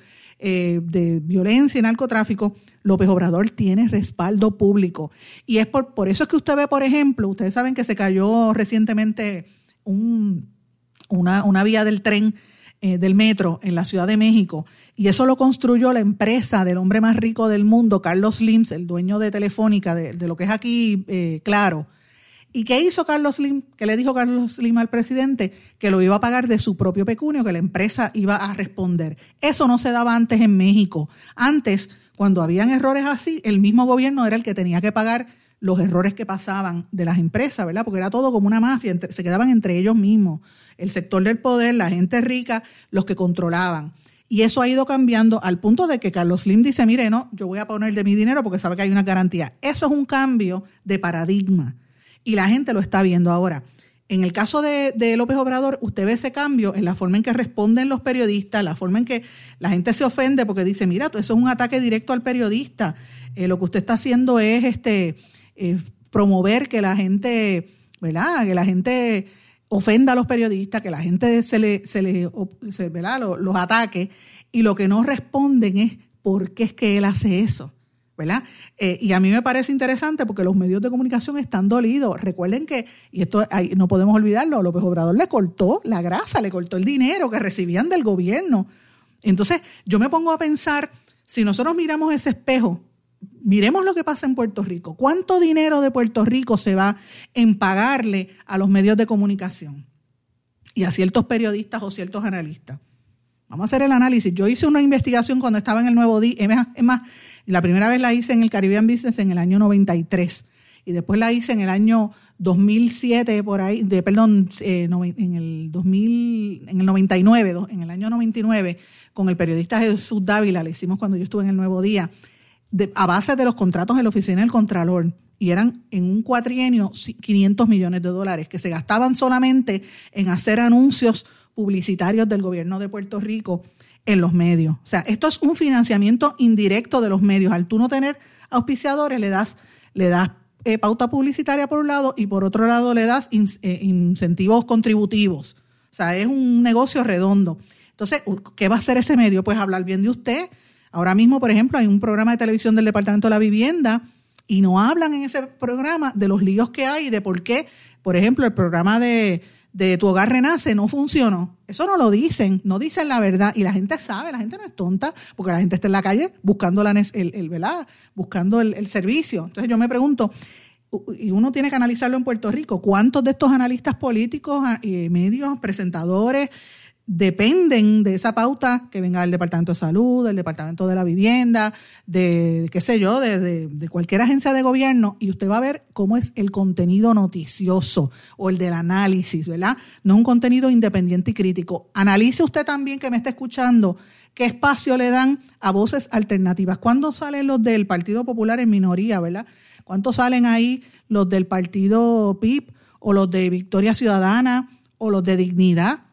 eh, de violencia y narcotráfico, López Obrador tiene respaldo público. Y es por, por eso es que usted ve, por ejemplo, ustedes saben que se cayó recientemente un, una, una vía del tren eh, del metro en la Ciudad de México, y eso lo construyó la empresa del hombre más rico del mundo, Carlos Slims, el dueño de Telefónica, de, lo que es aquí, eh, claro. ¿Y qué hizo Carlos Slim? ¿Qué le dijo Carlos Slim al presidente? Que lo iba a pagar de su propio pecunio, que la empresa iba a responder. Eso no se daba antes en México. Antes, cuando habían errores así, el mismo gobierno era el que tenía que pagar los errores que pasaban de las empresas, ¿verdad? Porque era todo como una mafia, se quedaban entre ellos mismos. El sector del poder, la gente rica, los que controlaban. Y eso ha ido cambiando al punto de que Carlos Slim dice, mire, no, yo voy a poner de mi dinero porque sabe que hay una garantía. Eso es un cambio de paradigma y la gente lo está viendo ahora. En el caso de, López Obrador, usted ve ese cambio en la forma en que responden los periodistas, la forma en que la gente se ofende porque dice, mira, eso es un ataque directo al periodista. Eh, lo que usted está haciendo es este eh, promover que la gente, ¿verdad? Que la gente ofenda a los periodistas, que la gente se le, se le ¿verdad? Los, los ataque y lo que no responden es por qué es que él hace eso. ¿Verdad? Eh, y a mí me parece interesante porque los medios de comunicación están dolidos. Recuerden que, y esto no podemos olvidarlo, López Obrador le cortó la grasa, le cortó el dinero que recibían del gobierno. Entonces, yo me pongo a pensar, si nosotros miramos ese espejo, miremos lo que pasa en Puerto Rico. ¿Cuánto dinero de Puerto Rico se va en pagarle a los medios de comunicación y a ciertos periodistas o ciertos analistas? Vamos a hacer el análisis. Yo hice una investigación cuando estaba en el Nuevo Día, es más, la primera vez la hice en el Caribbean Business en el año 93 y después la hice en el año 2007 por ahí, de perdón, eh, en el 2000, en el 99, en el año 99 con el periodista Jesús Dávila, la hicimos cuando yo estuve en el Nuevo Día, a base de los contratos en la oficina del Contralor. Y eran en un cuatrienio 500 millones de dólares que se gastaban solamente en hacer anuncios publicitarios del gobierno de Puerto Rico en los medios. O sea, esto es un financiamiento indirecto de los medios. Al tú no tener auspiciadores, le das, le das eh, pauta publicitaria por un lado y por otro lado le das eh, incentivos contributivos. O sea, es un negocio redondo. Entonces, ¿qué va a hacer ese medio? Pues hablar bien de usted. Ahora mismo, por ejemplo, hay un programa de televisión del Departamento de la Vivienda y no hablan en ese programa de los líos que hay y de por qué, por ejemplo, el programa de, Tu Hogar Renace no funcionó. Eso no lo dicen, no dicen la verdad y la gente sabe, la gente no es tonta porque la gente está en la calle buscando, la, el, el buscando el, servicio. Entonces yo me pregunto, y uno tiene que analizarlo en Puerto Rico, ¿cuántos de estos analistas políticos, y medios, presentadores, dependen de esa pauta que venga del Departamento de Salud, del Departamento de la Vivienda, de qué sé yo, de, cualquier agencia de gobierno, y usted va a ver cómo es el contenido noticioso o el del análisis, ¿verdad? No un contenido independiente y crítico. Analice usted también que me está escuchando qué espacio le dan a voces alternativas. ¿Cuándo salen los del Partido Popular en minoría, verdad? ¿Cuántos salen ahí los del Partido PIB o los de Victoria Ciudadana o los de Dignidad?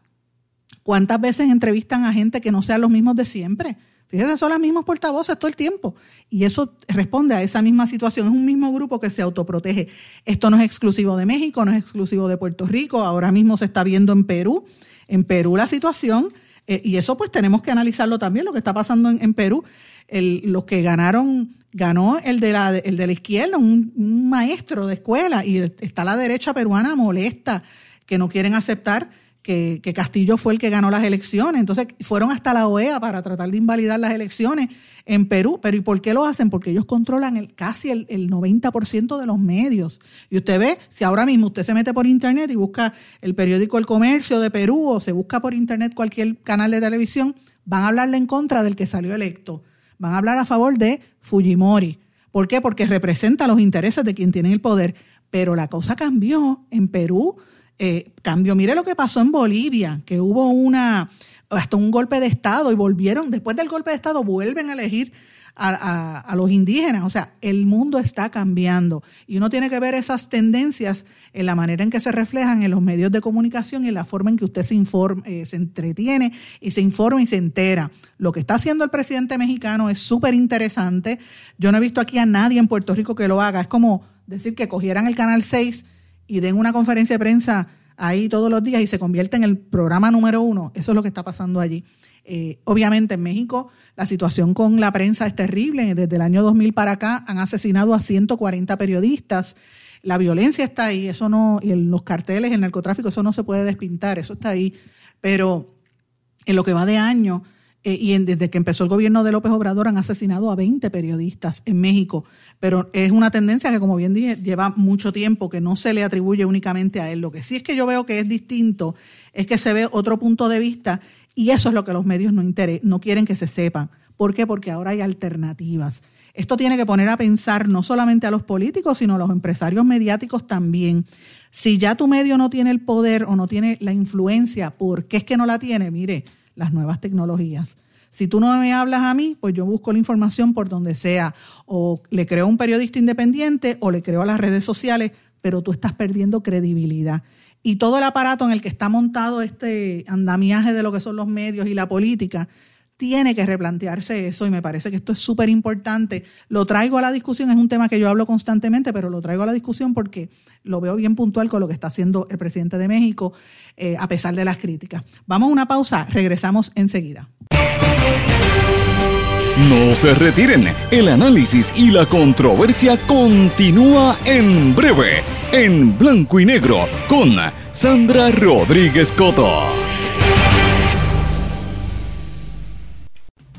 ¿Cuántas veces entrevistan a gente que no sean los mismos de siempre? Fíjense, son los mismos portavoces todo el tiempo. Y eso responde a esa misma situación. Es un mismo grupo que se autoprotege. Esto no es exclusivo de México, no es exclusivo de Puerto Rico. Ahora mismo se está viendo en Perú. En Perú la situación, eh, y eso pues tenemos que analizarlo también, lo que está pasando en, Perú. los que ganaron, ganó el de la, el de la izquierda, un maestro de escuela, y está la derecha peruana molesta, que no quieren aceptar que, Castillo fue el que ganó las elecciones. Entonces fueron hasta la OEA para tratar de invalidar las elecciones en Perú. Pero ¿y por qué lo hacen? Porque ellos controlan el, casi el, el 90% de los medios. Y usted ve, si ahora mismo usted se mete por internet y busca el periódico El Comercio de Perú o se busca por internet cualquier canal de televisión, van a hablarle en contra del que salió electo. Van a hablar a favor de Fujimori. ¿Por qué? Porque representa los intereses de quien tiene el poder. Pero la cosa cambió en Perú eh, cambio. Mire lo que pasó en Bolivia, que hubo una hasta un golpe de Estado y volvieron, después del golpe de Estado, vuelven a elegir a, los indígenas. O sea, el mundo está cambiando y uno tiene que ver esas tendencias en la manera en que se reflejan en los medios de comunicación y en la forma en que usted se, informa, eh, se entretiene y se informa y se entera. Lo que está haciendo el presidente mexicano es súper interesante. Yo no he visto aquí a nadie en Puerto Rico que lo haga. Es como decir que cogieran el Canal 6 y den una conferencia de prensa ahí todos los días y se convierte en el programa número uno. Eso es lo que está pasando allí. Eh, obviamente en México la situación con la prensa es terrible. Desde el año 2000 para acá han asesinado a 140 periodistas. La violencia está ahí, eso no, y los carteles, el narcotráfico, eso no se puede despintar, eso está ahí. Pero en lo que va de año, eh, y desde que empezó el gobierno de López Obrador han asesinado a 20 periodistas en México, pero es una tendencia que, como bien dije, lleva mucho tiempo, que no se le atribuye únicamente a él. Lo que sí es que yo veo que es distinto es que se ve otro punto de vista y eso es lo que los medios no, no quieren que se sepan. ¿Por qué? Porque ahora hay alternativas. Esto tiene que poner a pensar no solamente a los políticos, sino a los empresarios mediáticos también. Si ya tu medio no tiene el poder o no tiene la influencia, ¿por qué es que no la tiene? Mire, las nuevas tecnologías. Si tú no me hablas a mí, pues yo busco la información por donde sea, o le creo a un periodista independiente o le creo a las redes sociales, pero tú estás perdiendo credibilidad. Y todo el aparato en el que está montado este andamiaje de lo que son los medios y la política, tiene que replantearse eso y me parece que esto es súper importante. Lo traigo a la discusión, es un tema que yo hablo constantemente, pero lo traigo a la discusión porque lo veo bien puntual con lo que está haciendo el presidente de México, eh, a pesar de las críticas. Vamos a una pausa, regresamos enseguida. No se retiren, el análisis y la controversia continúa en breve, en blanco y negro, con Sandra Rodríguez Coto.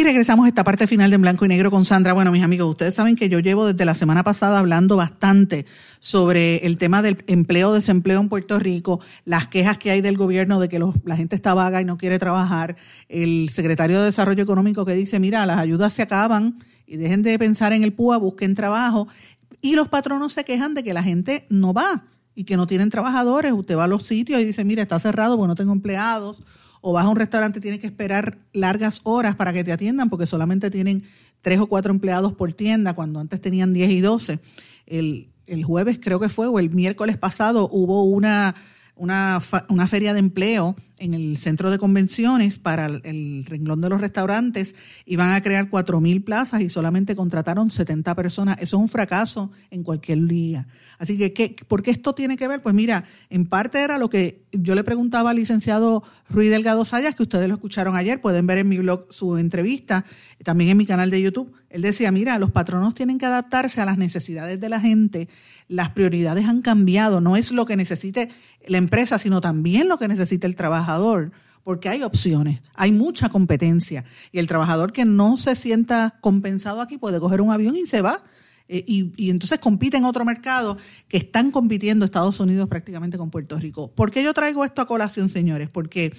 Y regresamos a esta parte final de En Blanco y Negro con Sandra. Bueno, mis amigos, ustedes saben que yo llevo desde la semana pasada hablando bastante sobre el tema del empleo, desempleo en Puerto Rico, las quejas que hay del gobierno de que la gente está vaga y no quiere trabajar, el secretario de Desarrollo Económico que dice, mira, las ayudas se acaban y dejen de pensar en el PUA, busquen trabajo. Y los patronos se quejan de que la gente no va y que no tienen trabajadores. Usted va a los sitios y dice, mira, está cerrado, pues no tengo empleados o vas a un restaurante y tienes que esperar largas horas para que te atiendan porque solamente tienen tres o cuatro empleados por tienda cuando antes tenían 10 y 12. El, el jueves creo que fue o el miércoles pasado hubo una, una, una feria de empleo en el centro de convenciones para el, el renglón de los restaurantes. Iban a crear 4.000 plazas y solamente contrataron 70 personas. Eso es un fracaso en cualquier día. Así que, ¿qué, ¿por qué esto tiene que ver? Pues mira, en parte era lo que yo le preguntaba al licenciado Ruiz Delgado Sayas, que ustedes lo escucharon ayer, pueden ver en mi blog su entrevista, también en mi canal de YouTube. Él decía, mira, los patronos tienen que adaptarse a las necesidades de la gente, las prioridades han cambiado, no es lo que necesite la empresa, sino también lo que necesita el trabajador porque hay opciones, hay mucha competencia y el trabajador que no se sienta compensado aquí puede coger un avión y se va eh, y, entonces compite en otro mercado que están compitiendo Estados Unidos prácticamente con Puerto Rico. ¿Por qué yo traigo esto a colación, señores? Porque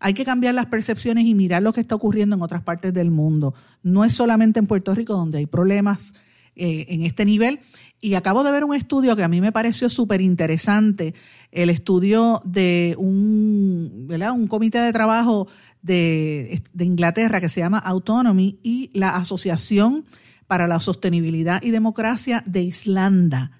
hay que cambiar las percepciones y mirar lo que está ocurriendo en otras partes del mundo. No es solamente en Puerto Rico donde hay problemas eh, en este nivel. Y acabo de ver un estudio que a mí me pareció súper interesante, el estudio de un, comité de trabajo de, Inglaterra que se llama Autonomy y la Asociación para la Sostenibilidad y Democracia de Islanda.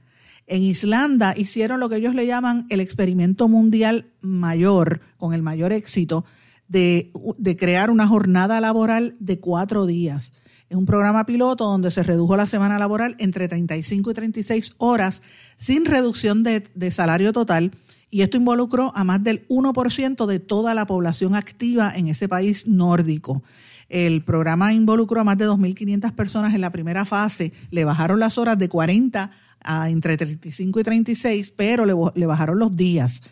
En Islanda hicieron lo que ellos le llaman el experimento mundial mayor, con el mayor éxito, de crear una jornada laboral de cuatro días. Es un programa piloto donde se redujo la semana laboral entre 35 y 36 horas sin reducción de, salario total y esto involucró a más del 1% de toda la población activa en ese país nórdico. El programa involucró a más de 2.500 personas en la primera fase, le bajaron las horas de 40 a entre 35 y 36, pero le, le bajaron los días.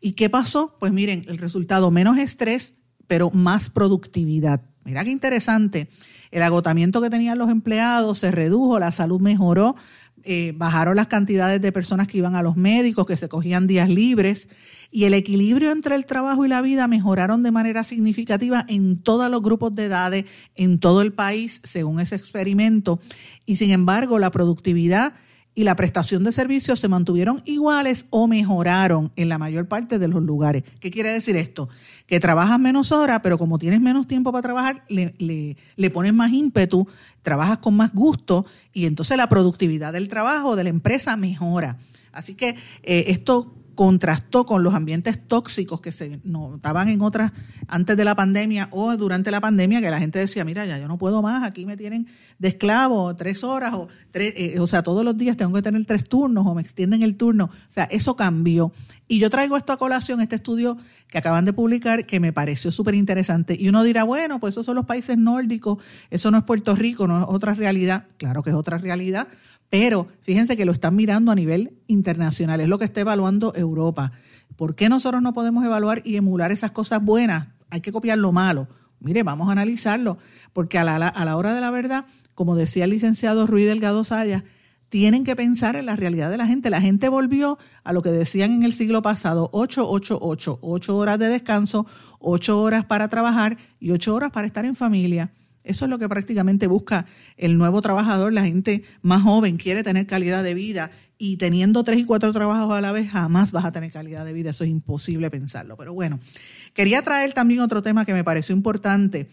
¿Y qué pasó? Pues miren, el resultado, menos estrés, pero más productividad. Mira qué interesante. El agotamiento que tenían los empleados se redujo, la salud mejoró, eh, bajaron las cantidades de personas que iban a los médicos, que se cogían días libres, y el equilibrio entre el trabajo y la vida mejoraron de manera significativa en todos los grupos de edades, en todo el país, según ese experimento. Y sin embargo, la productividad y la prestación de servicios se mantuvieron iguales o mejoraron en la mayor parte de los lugares. ¿Qué quiere decir esto? Que trabajas menos horas, pero como tienes menos tiempo para trabajar, le, pones más ímpetu, trabajas con más gusto y entonces la productividad del trabajo, de la empresa, mejora. Así que eh, esto contrastó con los ambientes tóxicos que se notaban en otras antes de la pandemia o durante la pandemia, que la gente decía, mira, ya yo no puedo más, aquí me tienen de esclavo tres horas, o, tres, eh, o sea, todos los días tengo que tener tres turnos o me extienden el turno. O sea, eso cambió. Y yo traigo esto a colación, este estudio que acaban de publicar, que me pareció súper interesante. Y uno dirá, bueno, pues esos son los países nórdicos, eso no es Puerto Rico, no es otra realidad. Claro que es otra realidad, pero fíjense que lo están mirando a nivel internacional, es lo que está evaluando Europa. ¿Por qué nosotros no podemos evaluar y emular esas cosas buenas? Hay que copiar lo malo. Mire, vamos a analizarlo, porque a la, hora de la verdad, como decía el licenciado Ruiz Delgado Saya, tienen que pensar en la realidad de la gente. La gente volvió a lo que decían en el siglo pasado, 8, 8, 8, 8 horas de descanso, ocho horas para trabajar y ocho horas para estar en familia. Eso es lo que prácticamente busca el nuevo trabajador. La gente más joven quiere tener calidad de vida y teniendo tres y cuatro trabajos a la vez jamás vas a tener calidad de vida. Eso es imposible pensarlo. Pero bueno, quería traer también otro tema que me pareció importante.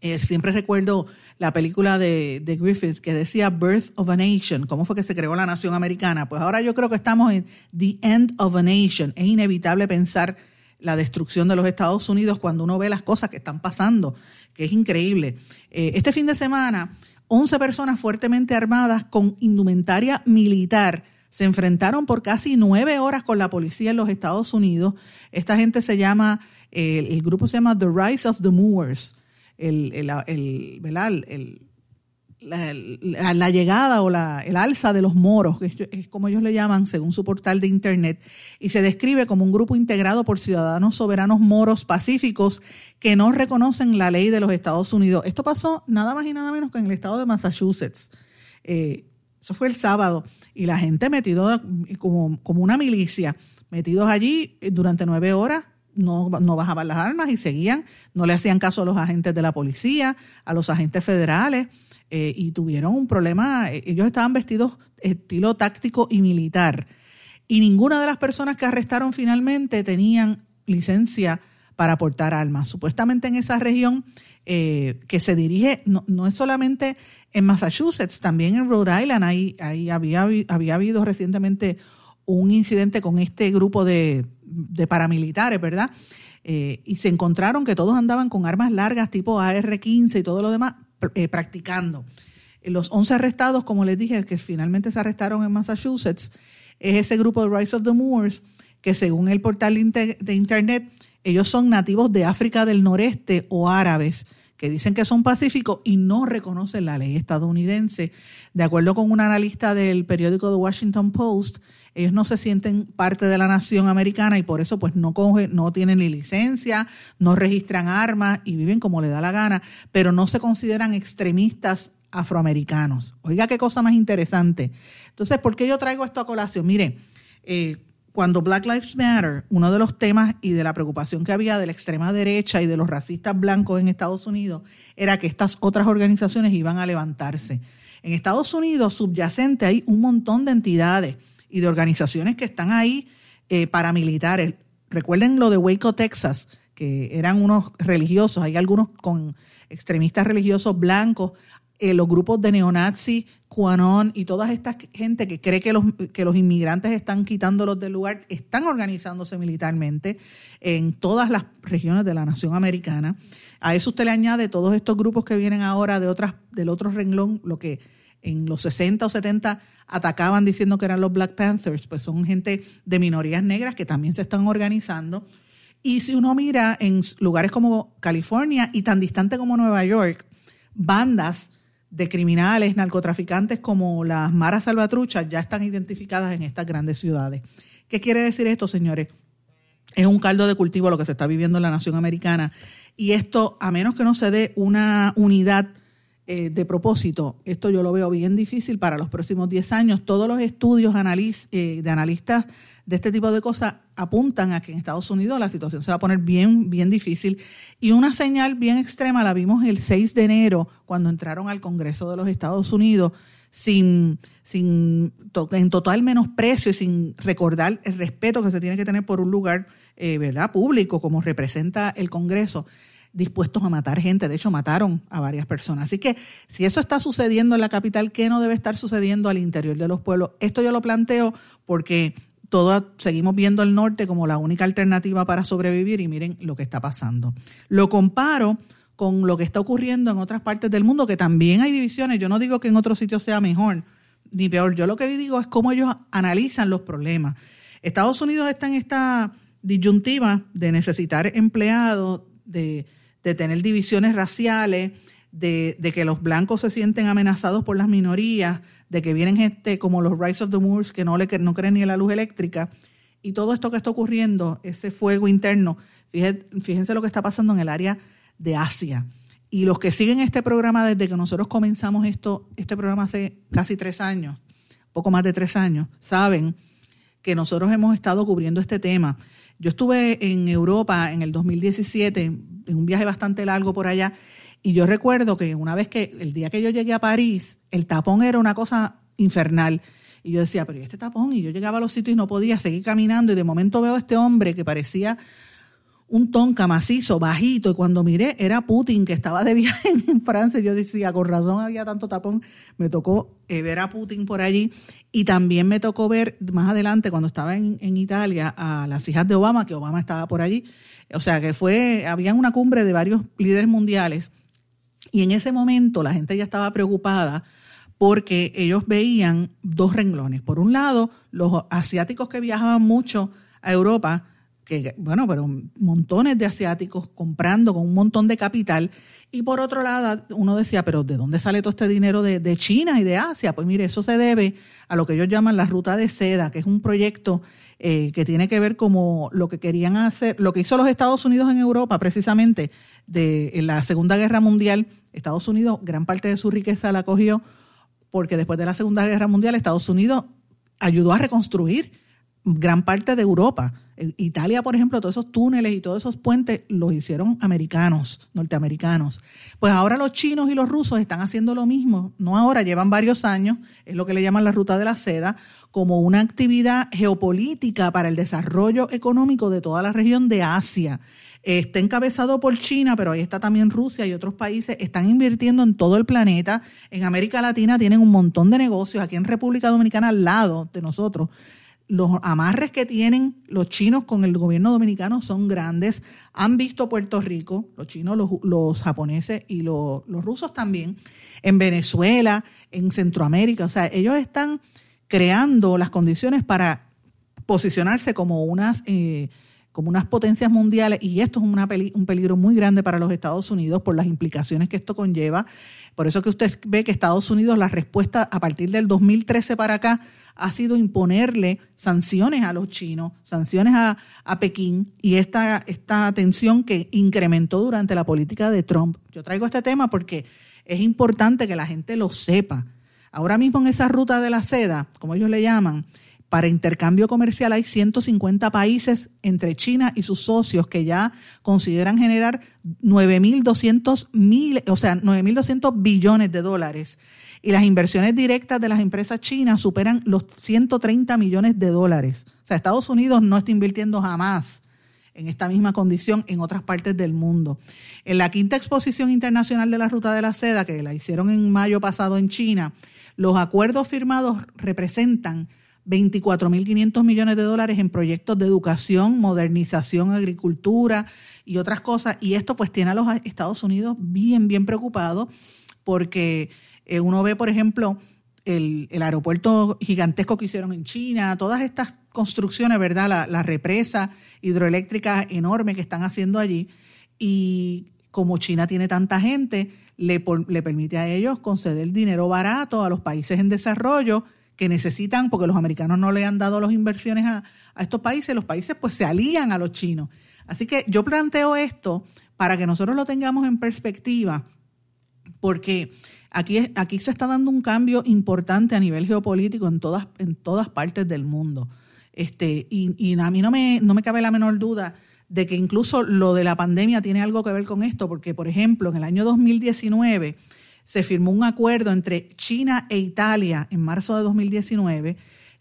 Eh, siempre recuerdo la película de, de, Griffith que decía Birth of a Nation, cómo fue que se creó la nación americana. Pues ahora yo creo que estamos en The End of a Nation. Es inevitable pensar la destrucción de los Estados Unidos cuando uno ve las cosas que están pasando, que es increíble. Eh, este fin de semana, 11 personas fuertemente armadas con indumentaria militar se enfrentaron por casi nueve horas con la policía en los Estados Unidos. Esta gente se llama, el, el grupo se llama The Rise of the Moors, el, el, el la, llegada o la, el alza de los moros, que es como ellos le llaman según su portal de internet, y se describe como un grupo integrado por ciudadanos soberanos moros pacíficos que no reconocen la ley de los Estados Unidos. Esto pasó nada más y nada menos que en el estado de Massachusetts. Eh, eso fue el sábado, y la gente metido como, como una milicia, metidos allí durante nueve horas, no, no, bajaban las armas y seguían, no le hacían caso a los agentes de la policía, a los agentes federales. Eh, y tuvieron un problema, eh, ellos estaban vestidos estilo táctico y militar, y ninguna de las personas que arrestaron finalmente tenían licencia para portar armas. Supuestamente en esa región eh, que se dirige, no, no, es solamente en Massachusetts, también en Rhode Island, ahí, ahí había, había habido recientemente un incidente con este grupo de, de paramilitares, ¿verdad? y se encontraron que todos andaban con armas largas tipo AR-15 y todo lo demás, eh, practicando. Los 11 arrestados, como les dije, que finalmente se arrestaron en Massachusetts, es ese grupo de Rise of the Moors, que según el portal de Internet, ellos son nativos de África del Noreste o árabes, que dicen que son pacíficos y no reconocen la ley estadounidense. De acuerdo con un analista del periódico The Washington Post, ellos no se sienten parte de la nación americana y por eso pues no cogen, no tienen ni licencia, no registran armas y viven como le da la gana, pero no se consideran extremistas afroamericanos. Oiga qué cosa más interesante. Entonces, ¿por qué yo traigo esto a colación? Mire, eh, cuando Black Lives Matter, uno de los temas y de la preocupación que había de la extrema derecha y de los racistas blancos en Estados Unidos era que estas otras organizaciones iban a levantarse. En Estados Unidos, subyacente, hay un montón de entidades y de organizaciones que están ahí eh, paramilitares. Recuerden lo de Waco, Texas, que eran unos religiosos, hay algunos con extremistas religiosos blancos, eh, los grupos de neonazi, QAnon y toda esta gente que cree que los, que los inmigrantes están quitándolos del lugar, están organizándose militarmente en todas las regiones de la nación americana. A eso usted le añade todos estos grupos que vienen ahora de otras, del otro renglón, lo que en los 60 o 70 atacaban diciendo que eran los Black Panthers, pues son gente de minorías negras que también se están organizando. Y si uno mira en lugares como California y tan distante como Nueva York, bandas de criminales, narcotraficantes como las maras salvatruchas ya están identificadas en estas grandes ciudades. ¿Qué quiere decir esto, señores? Es un caldo de cultivo lo que se está viviendo en la nación americana. Y esto, a menos que no se dé una unidad eh, de propósito, esto yo lo veo bien difícil para los próximos 10 años. Todos los estudios eh, de analistas de este tipo de cosas apuntan a que en Estados Unidos la situación se va a poner bien, bien difícil. Y una señal bien extrema la vimos el 6 de enero, cuando entraron al Congreso de los Estados Unidos, sin, sin en total menosprecio y sin recordar el respeto que se tiene que tener por un lugar eh, ¿verdad? público como representa el Congreso dispuestos a matar gente. De hecho, mataron a varias personas. Así que si eso está sucediendo en la capital, ¿qué no debe estar sucediendo al interior de los pueblos? Esto yo lo planteo porque seguimos viendo el norte como la única alternativa para sobrevivir y miren lo que está pasando. Lo comparo con lo que está ocurriendo en otras partes del mundo, que también hay divisiones. Yo no digo que en otros sitios sea mejor ni peor. Yo lo que digo es cómo ellos analizan los problemas. Estados Unidos está en esta disyuntiva de necesitar empleados, de, de tener divisiones raciales, de, de, que los blancos se sienten amenazados por las minorías, de que vienen gente como los Rise of the Moors que no, le, no creen ni en la luz eléctrica, y todo esto que está ocurriendo, ese fuego interno, fíjense, fíjense lo que está pasando en el área de Asia. Y los que siguen este programa desde que nosotros comenzamos esto, este programa hace casi tres años, poco más de tres años, saben que nosotros hemos estado cubriendo este tema. Yo estuve en Europa en el 2017, en un viaje bastante largo por allá, y yo recuerdo que una vez que, el día que yo llegué a París, el tapón era una cosa infernal. Y yo decía, pero ¿y este tapón? Y yo llegaba a los sitios y no podía seguir caminando, y de momento veo a este hombre que parecía un tonca macizo, bajito, y cuando miré era Putin que estaba de viaje en Francia, yo decía, con razón había tanto tapón, me tocó eh, ver a Putin por allí. Y también me tocó ver más adelante cuando estaba en, en, Italia a las hijas de Obama, que Obama estaba por allí, o sea que fue, había una cumbre de varios líderes mundiales y en ese momento la gente ya estaba preocupada porque ellos veían dos renglones. Por un lado, los asiáticos que viajaban mucho a Europa, que, bueno, pero montones de asiáticos comprando con un montón de capital. Y por otro lado, uno decía, pero ¿de dónde sale todo este dinero de, China y de Asia? Pues mire, eso se debe a lo que ellos llaman la ruta de seda, que es un proyecto eh, que tiene que ver como lo que querían hacer, lo que hizo los Estados Unidos en Europa precisamente de en la Segunda Guerra Mundial. Estados Unidos, gran parte de su riqueza la cogió porque después de la Segunda Guerra Mundial Estados Unidos ayudó a reconstruir gran parte de Europa. Italia, por ejemplo, todos esos túneles y todos esos puentes los hicieron americanos, norteamericanos. Pues ahora los chinos y los rusos están haciendo lo mismo, no ahora, llevan varios años, es lo que le llaman la ruta de la seda, como una actividad geopolítica para el desarrollo económico de toda la región de Asia. Está encabezado por China, pero ahí está también Rusia y otros países. Están invirtiendo en todo el planeta. En América Latina tienen un montón de negocios. Aquí en República Dominicana, al lado de nosotros, los amarres que tienen los chinos con el gobierno dominicano son grandes. Han visto Puerto Rico, los chinos, los, japoneses y los, los, rusos también, en Venezuela, en Centroamérica. O sea, ellos están creando las condiciones para posicionarse como unas, eh, como unas potencias mundiales y esto es un peligro muy grande para los Estados Unidos por las implicaciones que esto conlleva. Por eso que usted ve que Estados Unidos, la respuesta a partir del 2013 para acá, ha sido imponerle sanciones a los chinos, sanciones a, a, Pekín y esta, esta tensión que incrementó durante la política de Trump. Yo traigo este tema porque es importante que la gente lo sepa. Ahora mismo en esa ruta de la seda, como ellos le llaman, para intercambio comercial hay 150 países entre China y sus socios que ya consideran generar 9.200 mil, o sea, 9.200 billones de dólares y las inversiones directas de las empresas chinas superan los 130 millones de dólares. O sea, Estados Unidos no está invirtiendo jamás en esta misma condición en otras partes del mundo. En la quinta exposición internacional de la Ruta de la Seda, que la hicieron en mayo pasado en China, los acuerdos firmados representan 24.500 millones de dólares en proyectos de educación, modernización, agricultura y otras cosas. Y esto pues tiene a los Estados Unidos bien, bien preocupados porque eh, uno ve, por ejemplo, el, el, aeropuerto gigantesco que hicieron en China, todas estas construcciones, ¿verdad? La, la represa hidroeléctrica enorme que están haciendo allí. Y como China tiene tanta gente, le, le permite a ellos conceder dinero barato a los países en desarrollo que necesitan, porque los americanos no le han dado las inversiones a, a estos países, los países pues se alían a los chinos. Así que yo planteo esto para que nosotros lo tengamos en perspectiva, porque Aquí, aquí se está dando un cambio importante a nivel geopolítico en todas, en todas partes del mundo. Este, y, y a mí no me, no me cabe la menor duda de que incluso lo de la pandemia tiene algo que ver con esto, porque, por ejemplo, en el año 2019 se firmó un acuerdo entre China e Italia en marzo de 2019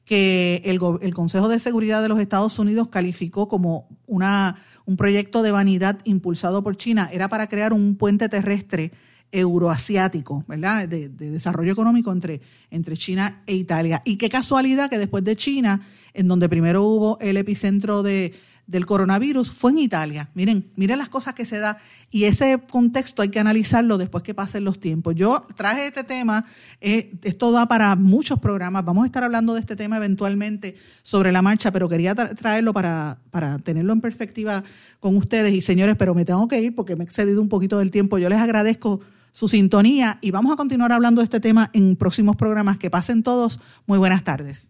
que el, Consejo de Seguridad de los Estados Unidos calificó como una, un proyecto de vanidad impulsado por China. Era para crear un puente terrestre euroasiático, ¿verdad? De, de, desarrollo económico entre, entre China e Italia. Y qué casualidad que después de China, en donde primero hubo el epicentro de, del coronavirus, fue en Italia. Miren, miren las cosas que se da. Y ese contexto hay que analizarlo después que pasen los tiempos. Yo traje este tema, eh, esto da para muchos programas. Vamos a estar hablando de este tema eventualmente sobre la marcha, pero quería tra traerlo para, para tenerlo en perspectiva con ustedes. Y señores, pero me tengo que ir porque me he excedido un poquito del tiempo. Yo les agradezco su sintonía y vamos a continuar hablando de este tema en próximos programas. Que pasen todos. Muy buenas tardes.